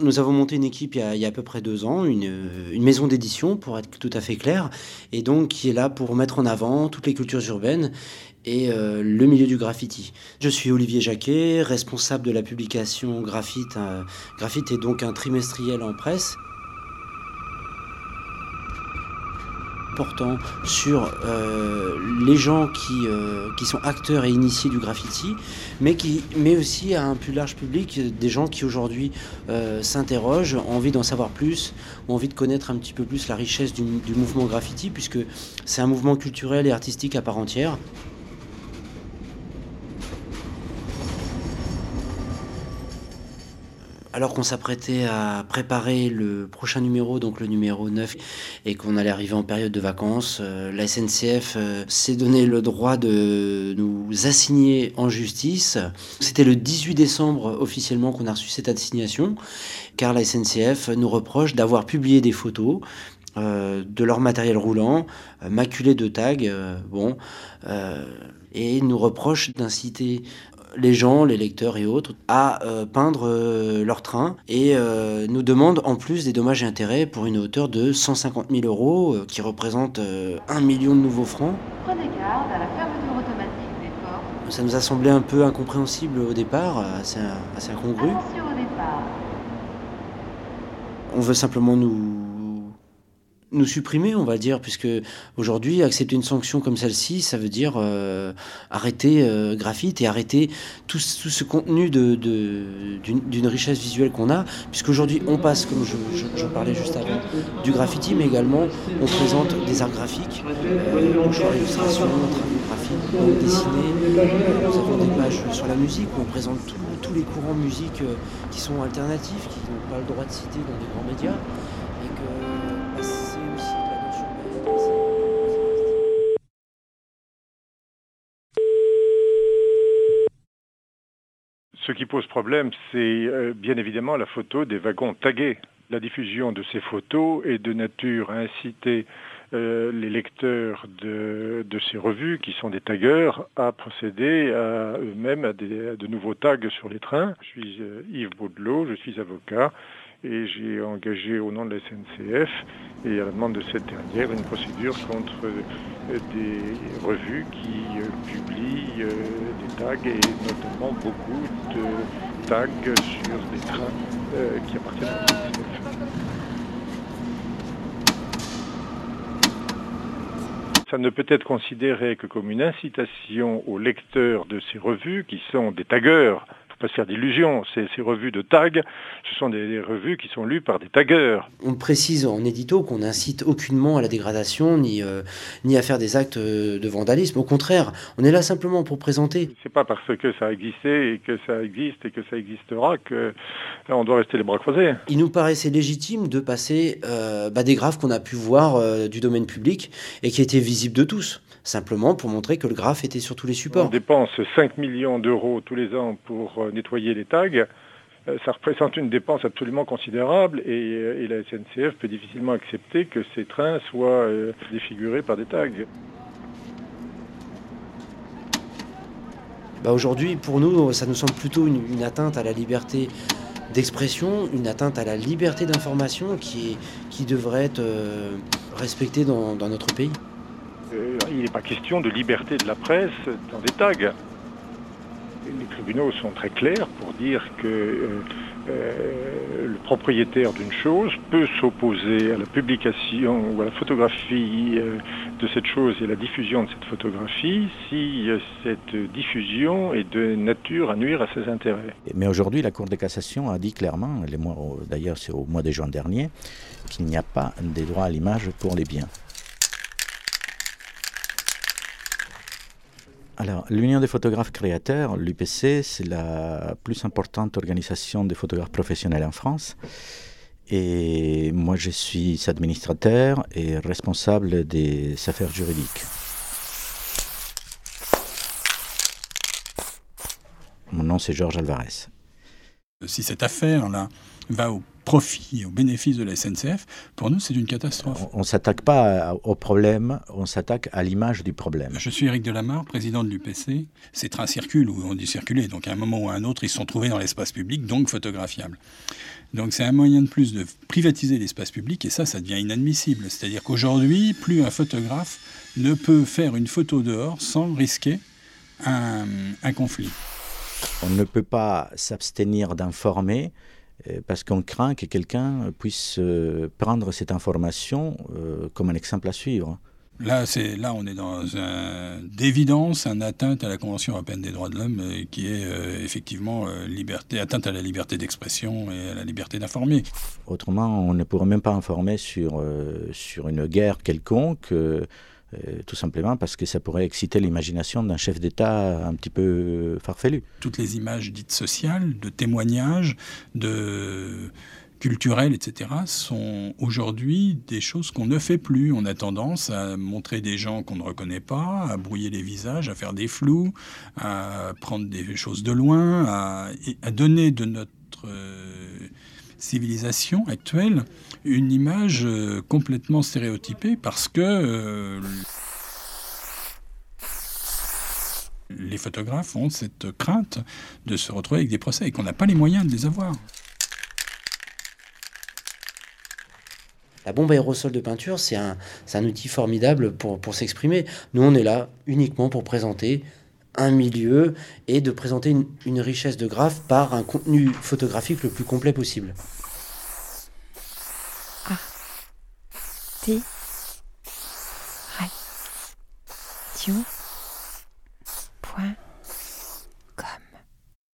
Nous avons monté une équipe il y a, à peu près deux ans, une, maison d'édition pour être tout à fait clair, et donc qui est là pour mettre en avant toutes les cultures urbaines et euh, le milieu du graffiti. Je suis Olivier Jacquet, responsable de la publication Graphite. Euh, Graphite est donc un trimestriel en presse. Sur euh, les gens qui, qui sont acteurs et initiés du graffiti, mais, qui, mais aussi à un plus large public, des gens qui aujourd'hui s'interrogent, ont envie d'en savoir plus, ont envie de connaître un petit peu plus la richesse du mouvement graffiti, puisque c'est un mouvement culturel et artistique à part entière. Alors qu'on s'apprêtait à préparer le prochain numéro, donc le numéro 9, et qu'on allait arriver en période de vacances, euh, la SNCF euh, s'est donné le droit de nous assigner en justice. C'était le 18 décembre officiellement qu'on a reçu cette assignation, car la SNCF nous reproche d'avoir publié des photos euh, de leur matériel roulant, maculé de tags, bon, et nous reproche d'inciter les gens, les lecteurs et autres, à euh, peindre euh, leur train et euh, nous demandent en plus des dommages et intérêts pour une hauteur de 150 000 euros, qui représente un million de nouveaux francs. Prenez garde à la fermeture automatique des portes. Ça nous a semblé un peu incompréhensible au départ, assez, assez incongru. Attention au départ. On veut simplement nous nous supprimer, on va dire, puisque aujourd'hui, accepter une sanction comme celle-ci, ça veut dire euh, arrêter euh, graphite et arrêter tout, ce contenu d'une de, richesse visuelle qu'on a, puisqu'aujourd'hui, on passe, comme je, parlais juste avant, du graffiti, mais également, on présente des arts graphiques, euh, au choix d'illustration, travaux graphiques, dessinés. Nous avons des pages sur la musique où on présente tous les courants de musique qui sont alternatifs, qui n'ont pas le droit de citer dans les grands médias. Ce qui pose problème, c'est euh, bien évidemment la photo des wagons tagués. La diffusion de ces photos est de nature à inciter euh, les lecteurs de, ces revues, qui sont des taggers, à procéder eux-mêmes à, de nouveaux tags sur les trains. Je suis euh, Yves Baudelot, je suis avocat et j'ai engagé au nom de la SNCF et à la demande de cette dernière une procédure contre euh, des revues qui euh, publient euh, des tags et notamment beaucoup de tags sur des trains qui appartiennent à la SNCF. Ça ne peut être considéré que comme une incitation aux lecteurs de ces revues, qui sont des taggers pas se faire d'illusions. Ces, revues de tag, ce sont des, revues qui sont lues par des taggers. On précise en édito qu'on n'incite aucunement à la dégradation ni, euh, ni à faire des actes euh, de vandalisme. Au contraire, on est là simplement pour présenter. C'est pas parce que ça a existé et que ça existe et que ça existera que on doit rester les bras croisés. Il nous paraissait légitime de passer euh, bah, des graphes qu'on a pu voir du domaine public et qui étaient visibles de tous simplement pour montrer que le graphe était sur tous les supports. On dépense 5 millions d'euros tous les ans pour euh, nettoyer les tags. Euh, ça représente une dépense absolument considérable et, euh, la SNCF peut difficilement accepter que ces trains soient défigurés par des tags. Bah aujourd'hui, pour nous, ça nous semble plutôt une, atteinte à la liberté d'expression, une atteinte à la liberté d'information qui, qui devrait être respectée dans notre pays. Euh, il n'est pas question de liberté de la presse dans des tags. Les tribunaux sont très clairs pour dire que euh, euh, le propriétaire d'une chose peut s'opposer à la publication ou à la photographie de cette chose et à la diffusion de cette photographie si cette diffusion est de nature à nuire à ses intérêts. Mais aujourd'hui, la Cour de cassation a dit clairement, d'ailleurs c'est au mois de juin dernier, qu'il n'y a pas des droits à l'image pour les biens. Alors, l'Union des photographes créateurs, l'UPC, c'est la plus importante organisation des photographes professionnels en France. Et moi, je suis administrateur et responsable des affaires juridiques. Mon nom, c'est Georges Alvarez. Si cette affaire-là va au profit et au bénéfice de la SNCF, pour nous, c'est une catastrophe. On ne s'attaque pas au problème, on s'attaque à l'image du problème. Je suis Eric Delamarre, président de l'UPC. Ces trains circulent, ou on dit circuler, donc à un moment ou à un autre, ils sont trouvés dans l'espace public, donc photographiables. Donc c'est un moyen de plus de privatiser l'espace public, et ça, ça devient inadmissible. C'est-à-dire qu'aujourd'hui, plus un photographe ne peut faire une photo dehors sans risquer un, un conflit. On ne peut pas s'abstenir d'informer parce qu'on craint que quelqu'un puisse euh, prendre cette information euh, comme un exemple à suivre. Là, c'est là, on est dans d'évidence un atteinte à la Convention européenne des droits de l'homme, qui est effectivement liberté, atteinte à la liberté d'expression et à la liberté d'informer. Autrement, on ne pourrait même pas informer sur sur une guerre quelconque. Euh, tout simplement parce que ça pourrait exciter l'imagination d'un chef d'État un petit peu farfelu. Toutes les images dites sociales, de témoignages, de culturelles, etc., sont aujourd'hui des choses qu'on ne fait plus. On a tendance à montrer des gens qu'on ne reconnaît pas, à brouiller les visages, à faire des flous, à prendre des choses de loin, à, à donner de notre euh, civilisation actuelle une image euh, complètement stéréotypée parce que euh, les photographes ont cette crainte de se retrouver avec des procès et qu'on n'a pas les moyens de les avoir. La bombe aérosol de peinture, c'est un, outil formidable pour s'exprimer. Nous, on est là uniquement pour présenter un milieu et de présenter une, richesse de graphes par un contenu photographique le plus complet possible.